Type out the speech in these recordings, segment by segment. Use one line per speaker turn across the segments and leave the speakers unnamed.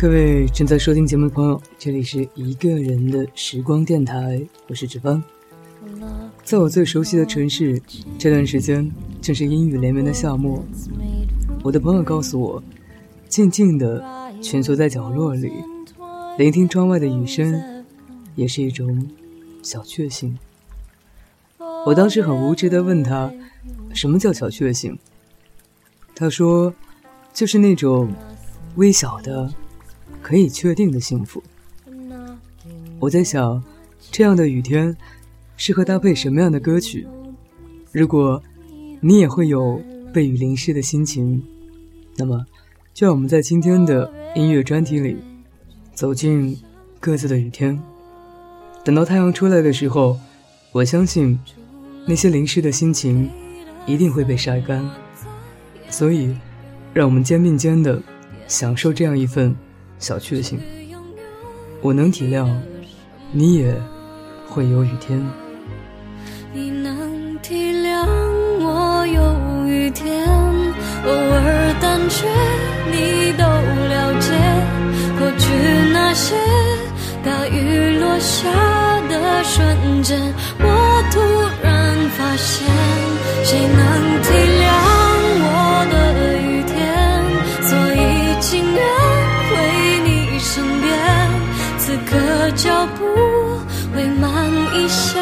各位正在收听节目的朋友，这里是一个人的时光电台，我是志芳。在我最熟悉的城市，这段时间正是阴雨连绵的夏末。我的朋友告诉我，静静的蜷缩在角落里，聆听窗外的雨声，也是一种小确幸。我当时很无知的问他，什么叫小确幸？他说，就是那种微小的。可以确定的幸福。我在想，这样的雨天适合搭配什么样的歌曲？如果你也会有被雨淋湿的心情，那么就让我们在今天的音乐专题里走进各自的雨天。等到太阳出来的时候，我相信那些淋湿的心情一定会被晒干。所以，让我们肩并肩的享受这样一份。小确幸，我能体谅，你也会有雨天。
你能体谅我有雨天，偶尔胆怯，你都了解。过去那些大雨落下的瞬间，我突然发现，谁能脚步会慢一些，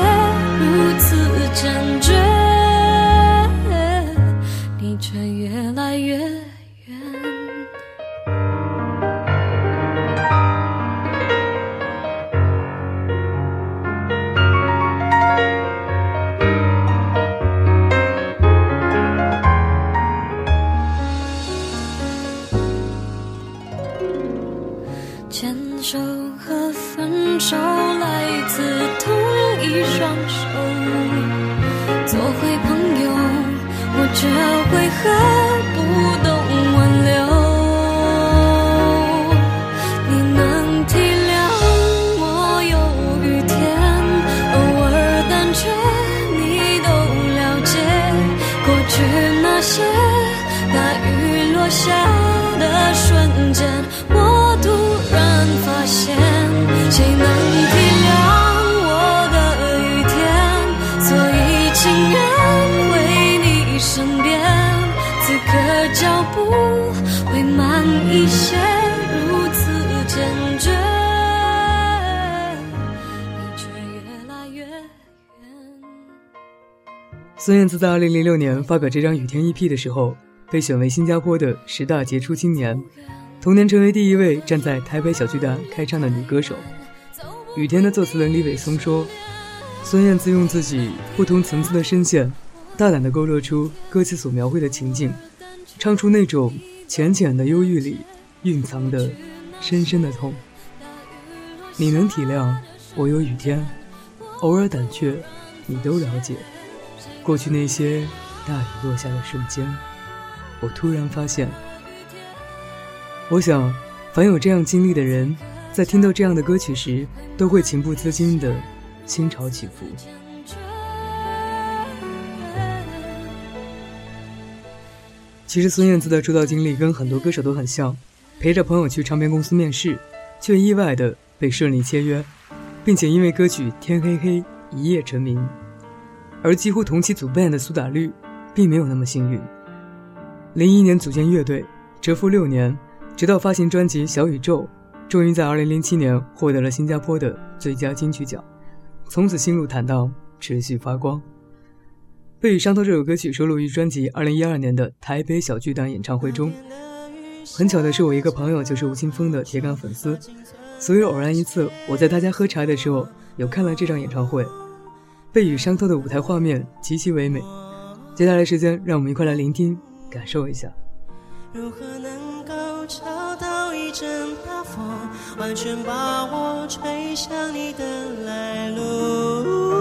这为何
孙燕姿在二零零六年发表这张《雨天》EP 的时候，被选为新加坡的十大杰出青年，同年成为第一位站在台北小巨蛋开唱的女歌手。雨天的作词人李伟松说：“孙燕姿用自己不同层次的声线，大胆地勾勒出歌词所描绘的情境，唱出那种浅浅的忧郁里蕴藏的深深的痛。你能体谅我有雨天，偶尔胆怯，你都了解。过去那些大雨落下的瞬间，我突然发现，我想，凡有这样经历的人。”在听到这样的歌曲时，都会情不自禁的心潮起伏。其实孙燕姿的出道经历跟很多歌手都很像，陪着朋友去唱片公司面试，却意外的被顺利签约，并且因为歌曲《天黑黑》一夜成名。而几乎同期组 band 的苏打绿，并没有那么幸运。零一年组建乐队，蛰伏六年，直到发行专辑《小宇宙》。终于在2007年获得了新加坡的最佳金曲奖，从此心路坦荡，持续发光。《被雨伤透》这首歌曲收录于专辑2012年的台北小巨蛋演唱会中。很巧的是，我一个朋友就是吴青峰的铁杆粉丝，所以偶然一次我在他家喝茶的时候，有看了这场演唱会。《被雨伤透》的舞台画面极其唯美。接下来时间，让我们一块来聆听，感受一下。
如何能够找到一阵大风，完全把我吹向你的来路？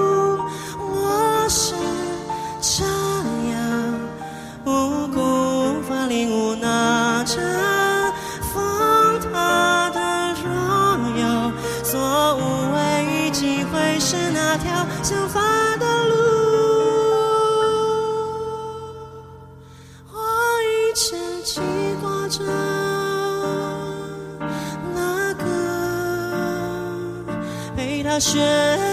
雪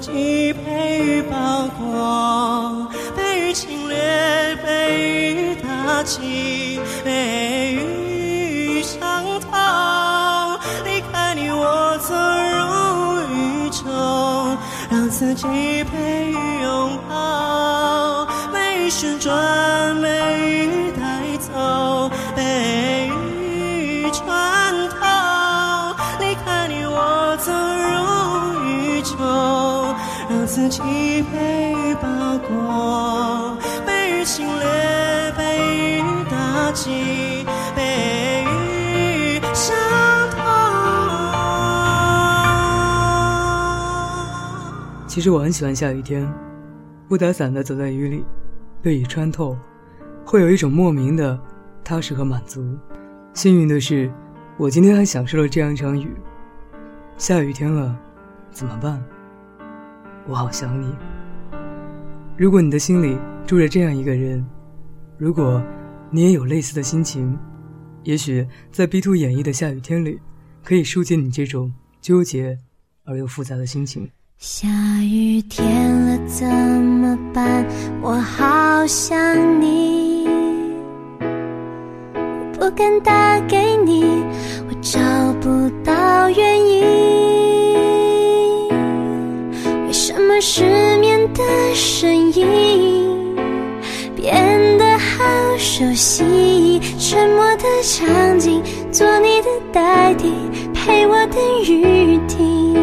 自己被雨包裹，被雨侵略，被雨打击，被雨伤透。离开你，我走入宇宙，让自己被自己被包裹，被雨侵略，被雨打击，被雨伤透。
其实我很喜欢下雨天，不打伞的走在雨里，被雨穿透，会有一种莫名的踏实和满足。幸运的是，我今天还享受了这样一场雨。下雨天了，怎么办？我好想你。如果你的心里住着这样一个人，如果你也有类似的心情，也许在 B Two 演绎的下雨天里，可以疏解你这种纠结而又复杂的心情。
下雨天了怎么办？我好想你，不敢打给你，声音变得好熟悉？沉默的场景，做你的代替，陪我等雨停。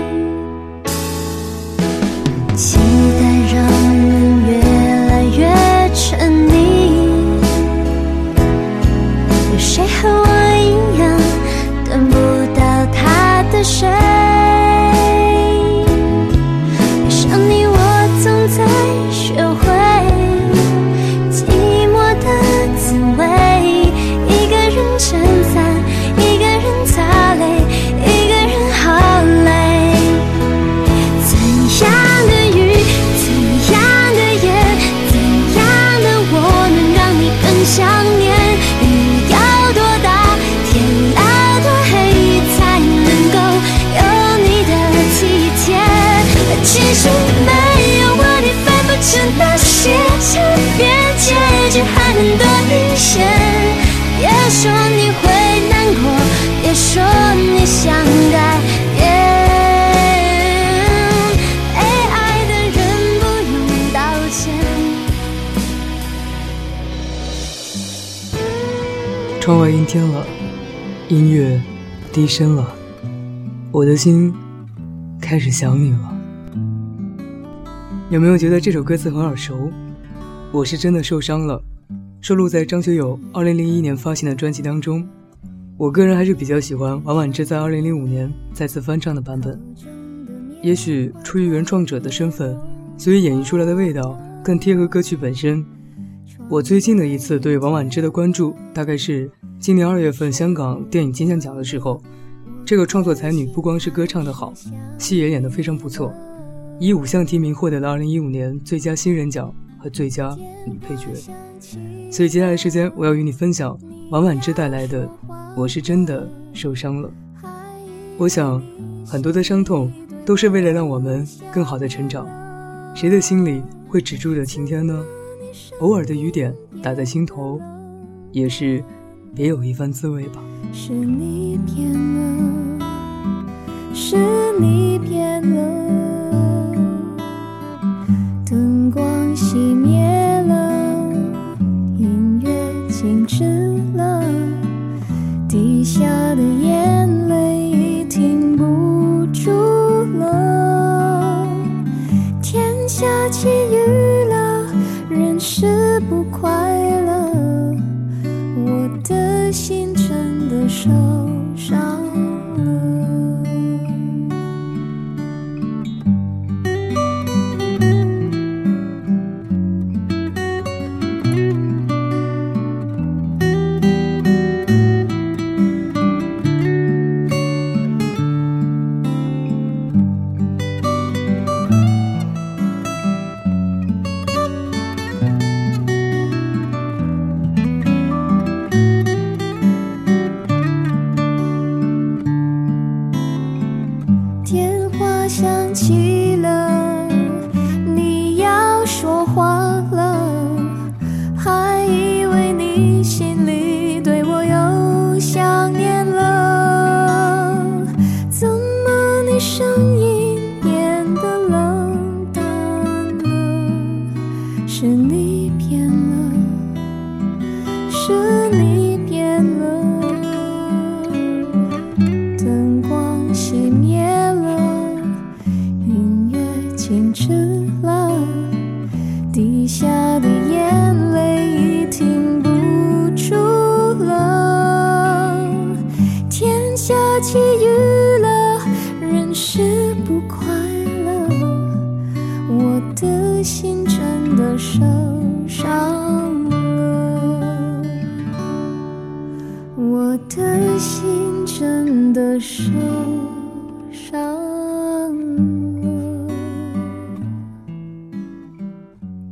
音乐低声了，我的心开始想你了。有没有觉得这首歌词很耳熟？我是真的受伤了，收录在张学友2001年发行的专辑当中。我个人还是比较喜欢王菀之在2005年再次翻唱的版本。也许出于原创者的身份，所以演绎出来的味道更贴合歌曲本身。我最近的一次对王菀之的关注，大概是今年二月份香港电影金像奖的时候。这个创作才女不光是歌唱得好，戏也演得非常不错，以五项提名获得了2015年最佳新人奖和最佳女配角。所以接下来时间，我要与你分享王菀之带来的《我是真的受伤了》。我想，很多的伤痛都是为了让我们更好的成长。谁的心里会止住的晴天呢？偶尔的雨点打在心头，也是别有一番滋味吧。
是你变了，是你变了，灯光熄灭了，音乐静止了，滴下的眼是你。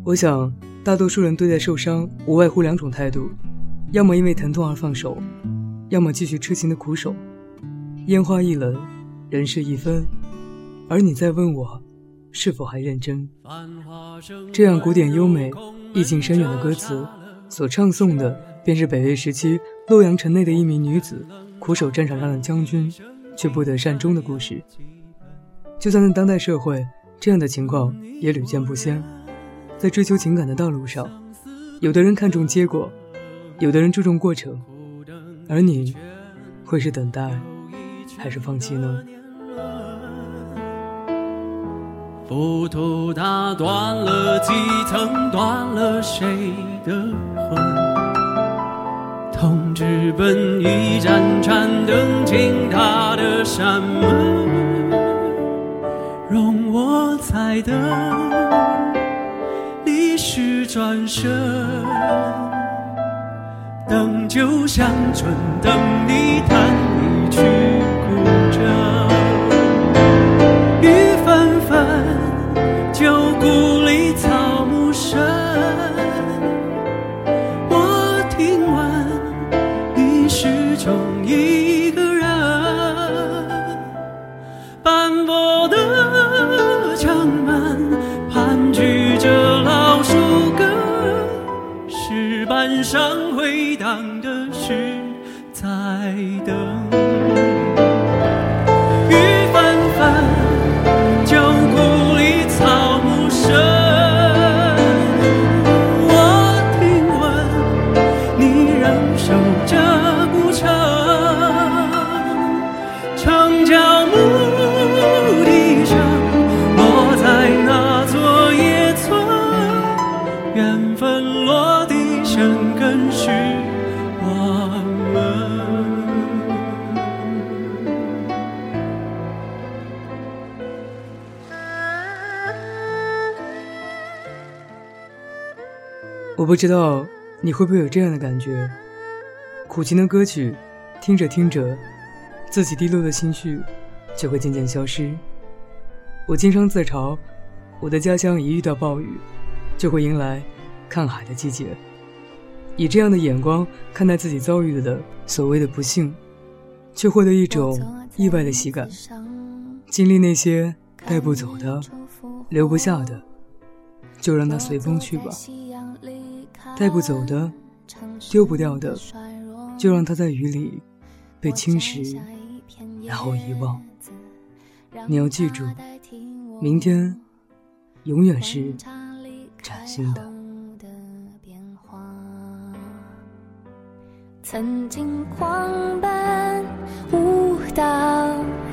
我
想，大多数人对待受伤无外乎两种态度：要么因为疼痛而放手，要么继续痴情的苦守。烟花易冷，人事易分，而你在问我，是否还认真？这样古典优美、意境深远的歌词，所唱诵的便是北魏时期洛阳城内的一名女子苦守战场上的将军，却不得善终的故事。就算在当代社会，这样的情况也屡见不鲜。在追求情感的道路上，有的人看重结果，有的人注重过程，而你，会是等待，还是放弃呢？
浮屠打断了几层，断了谁的魂？同志奔一盏盏灯进他的山门，容我再等，历史转身，等酒香醇，
等，不知道你会不会有这样的感觉：苦情的歌曲，听着听着，自己低落的心绪就会渐渐消失。我经常自嘲，我的家乡一遇到暴雨，就会迎来看海的季节。以这样的眼光看待自己遭遇的所谓的不幸，却获得一种意外的喜感。经历那些带不走的、留不下的，就让它随风去吧。带不走的、丢不掉的，就让它在雨里被侵蚀，然后遗忘。你要记住，明天永远是崭新的。
曾经狂奔舞蹈，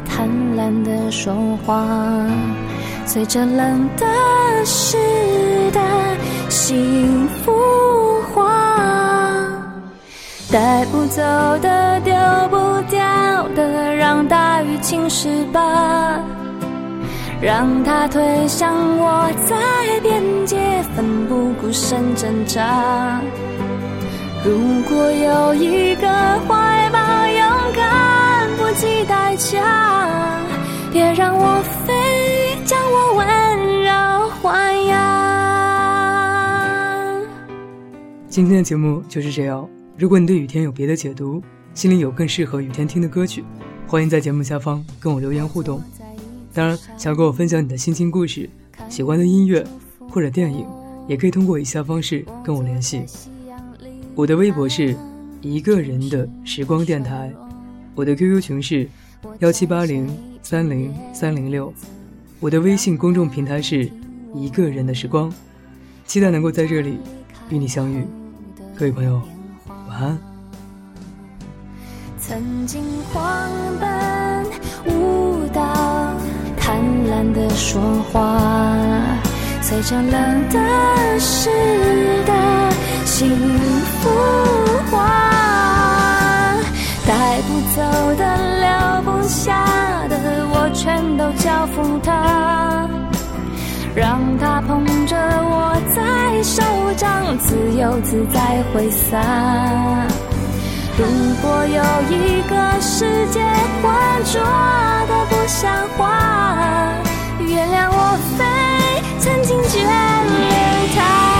贪婪的说话，随着冷的时代，幸福化。带不走的，丢不掉的，让大雨侵蚀吧。让它推向我，在边界奋不顾身挣扎。如果有一个怀抱，勇敢不计代价，别让我飞，将我温柔豢养。
今天的节目就是这样。如果你对雨天有别的解读，心里有更适合雨天听的歌曲，欢迎在节目下方跟我留言互动。当然，想跟我分享你的心情故事、喜欢的音乐或者电影，也可以通过以下方式跟我联系。我的微博是一个人的时光电台，我的 QQ 群是幺七八零三零三零六，我的微信公众平台是一个人的时光，期待能够在这里与你相遇。各位朋友，晚安。
曾经狂奔舞蹈，贪婪的说话，随着冷的湿的幸福化，带不走的留不下的，我全都交付他，让他捧着我在手掌，自由自在挥洒。如果有一个世界浑浊的不像话，原谅我非曾经眷恋他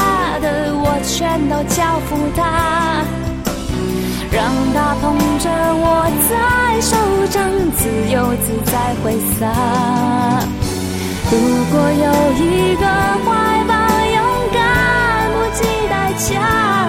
全都交付他让他捧着我在手掌自由自在挥洒。如果有一个怀抱勇敢不计代价